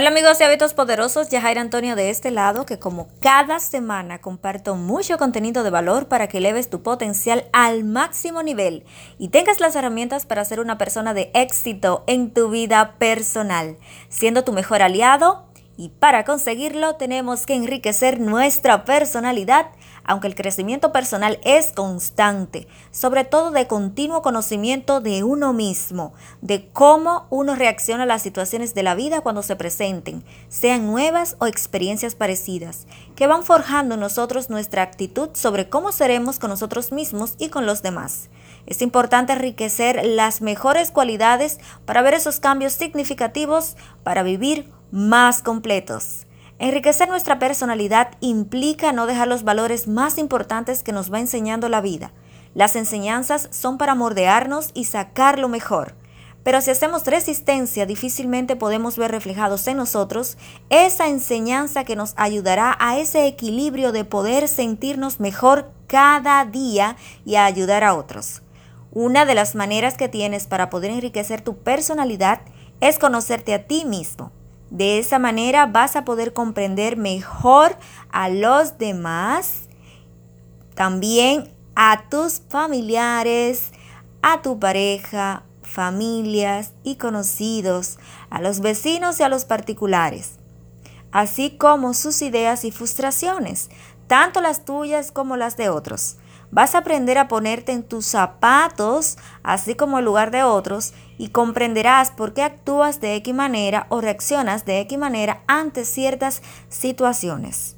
Hola amigos de Hábitos Poderosos, Yajaira Antonio de este lado, que como cada semana comparto mucho contenido de valor para que eleves tu potencial al máximo nivel y tengas las herramientas para ser una persona de éxito en tu vida personal, siendo tu mejor aliado y para conseguirlo tenemos que enriquecer nuestra personalidad aunque el crecimiento personal es constante, sobre todo de continuo conocimiento de uno mismo, de cómo uno reacciona a las situaciones de la vida cuando se presenten, sean nuevas o experiencias parecidas, que van forjando en nosotros nuestra actitud sobre cómo seremos con nosotros mismos y con los demás. Es importante enriquecer las mejores cualidades para ver esos cambios significativos para vivir más completos. Enriquecer nuestra personalidad implica no dejar los valores más importantes que nos va enseñando la vida. Las enseñanzas son para mordearnos y sacar lo mejor. Pero si hacemos resistencia, difícilmente podemos ver reflejados en nosotros esa enseñanza que nos ayudará a ese equilibrio de poder sentirnos mejor cada día y a ayudar a otros. Una de las maneras que tienes para poder enriquecer tu personalidad es conocerte a ti mismo. De esa manera vas a poder comprender mejor a los demás, también a tus familiares, a tu pareja, familias y conocidos, a los vecinos y a los particulares, así como sus ideas y frustraciones, tanto las tuyas como las de otros. Vas a aprender a ponerte en tus zapatos, así como el lugar de otros, y comprenderás por qué actúas de X manera o reaccionas de X manera ante ciertas situaciones.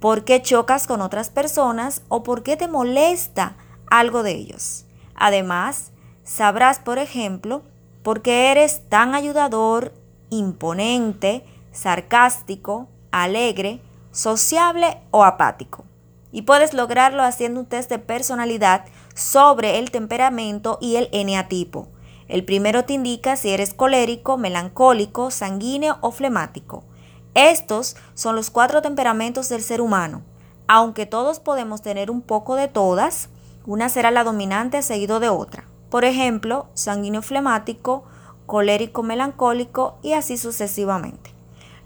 Por qué chocas con otras personas o por qué te molesta algo de ellos. Además, sabrás, por ejemplo, por qué eres tan ayudador, imponente, sarcástico, alegre, sociable o apático y puedes lograrlo haciendo un test de personalidad sobre el temperamento y el eneatipo. El primero te indica si eres colérico, melancólico, sanguíneo o flemático. Estos son los cuatro temperamentos del ser humano. Aunque todos podemos tener un poco de todas, una será la dominante seguido de otra. Por ejemplo, sanguíneo flemático, colérico melancólico y así sucesivamente.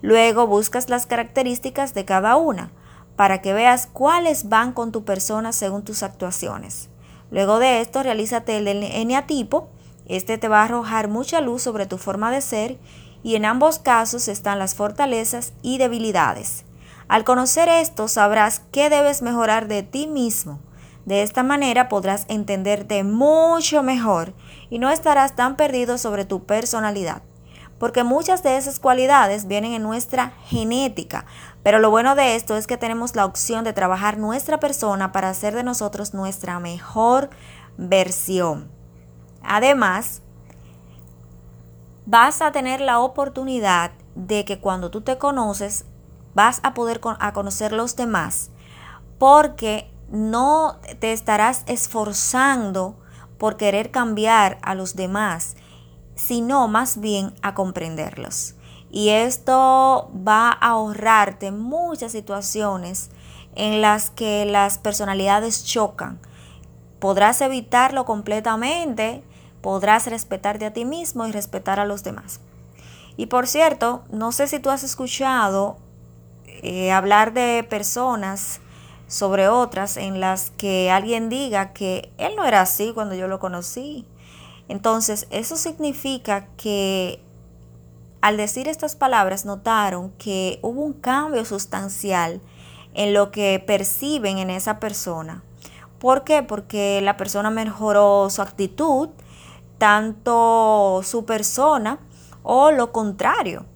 Luego buscas las características de cada una para que veas cuáles van con tu persona según tus actuaciones. Luego de esto, realízate el eneatipo. Este te va a arrojar mucha luz sobre tu forma de ser y en ambos casos están las fortalezas y debilidades. Al conocer esto, sabrás qué debes mejorar de ti mismo. De esta manera podrás entenderte mucho mejor y no estarás tan perdido sobre tu personalidad porque muchas de esas cualidades vienen en nuestra genética. Pero lo bueno de esto es que tenemos la opción de trabajar nuestra persona para hacer de nosotros nuestra mejor versión. Además, vas a tener la oportunidad de que cuando tú te conoces, vas a poder a conocer los demás, porque no te estarás esforzando por querer cambiar a los demás, sino más bien a comprenderlos. Y esto va a ahorrarte muchas situaciones en las que las personalidades chocan. Podrás evitarlo completamente, podrás respetarte a ti mismo y respetar a los demás. Y por cierto, no sé si tú has escuchado eh, hablar de personas sobre otras en las que alguien diga que él no era así cuando yo lo conocí entonces, eso significa que al decir estas palabras notaron que hubo un cambio sustancial en lo que perciben en esa persona. ¿Por qué? Porque la persona mejoró su actitud, tanto su persona o lo contrario.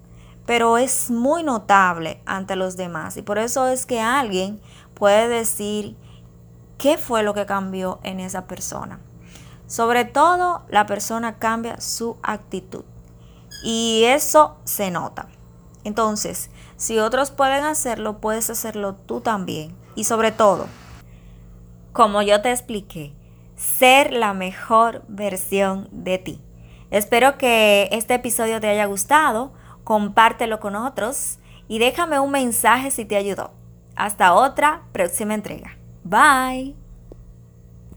Pero es muy notable ante los demás y por eso es que alguien puede decir qué fue lo que cambió en esa persona. Sobre todo, la persona cambia su actitud. Y eso se nota. Entonces, si otros pueden hacerlo, puedes hacerlo tú también. Y sobre todo, como yo te expliqué, ser la mejor versión de ti. Espero que este episodio te haya gustado, compártelo con otros y déjame un mensaje si te ayudó. Hasta otra próxima entrega. Bye.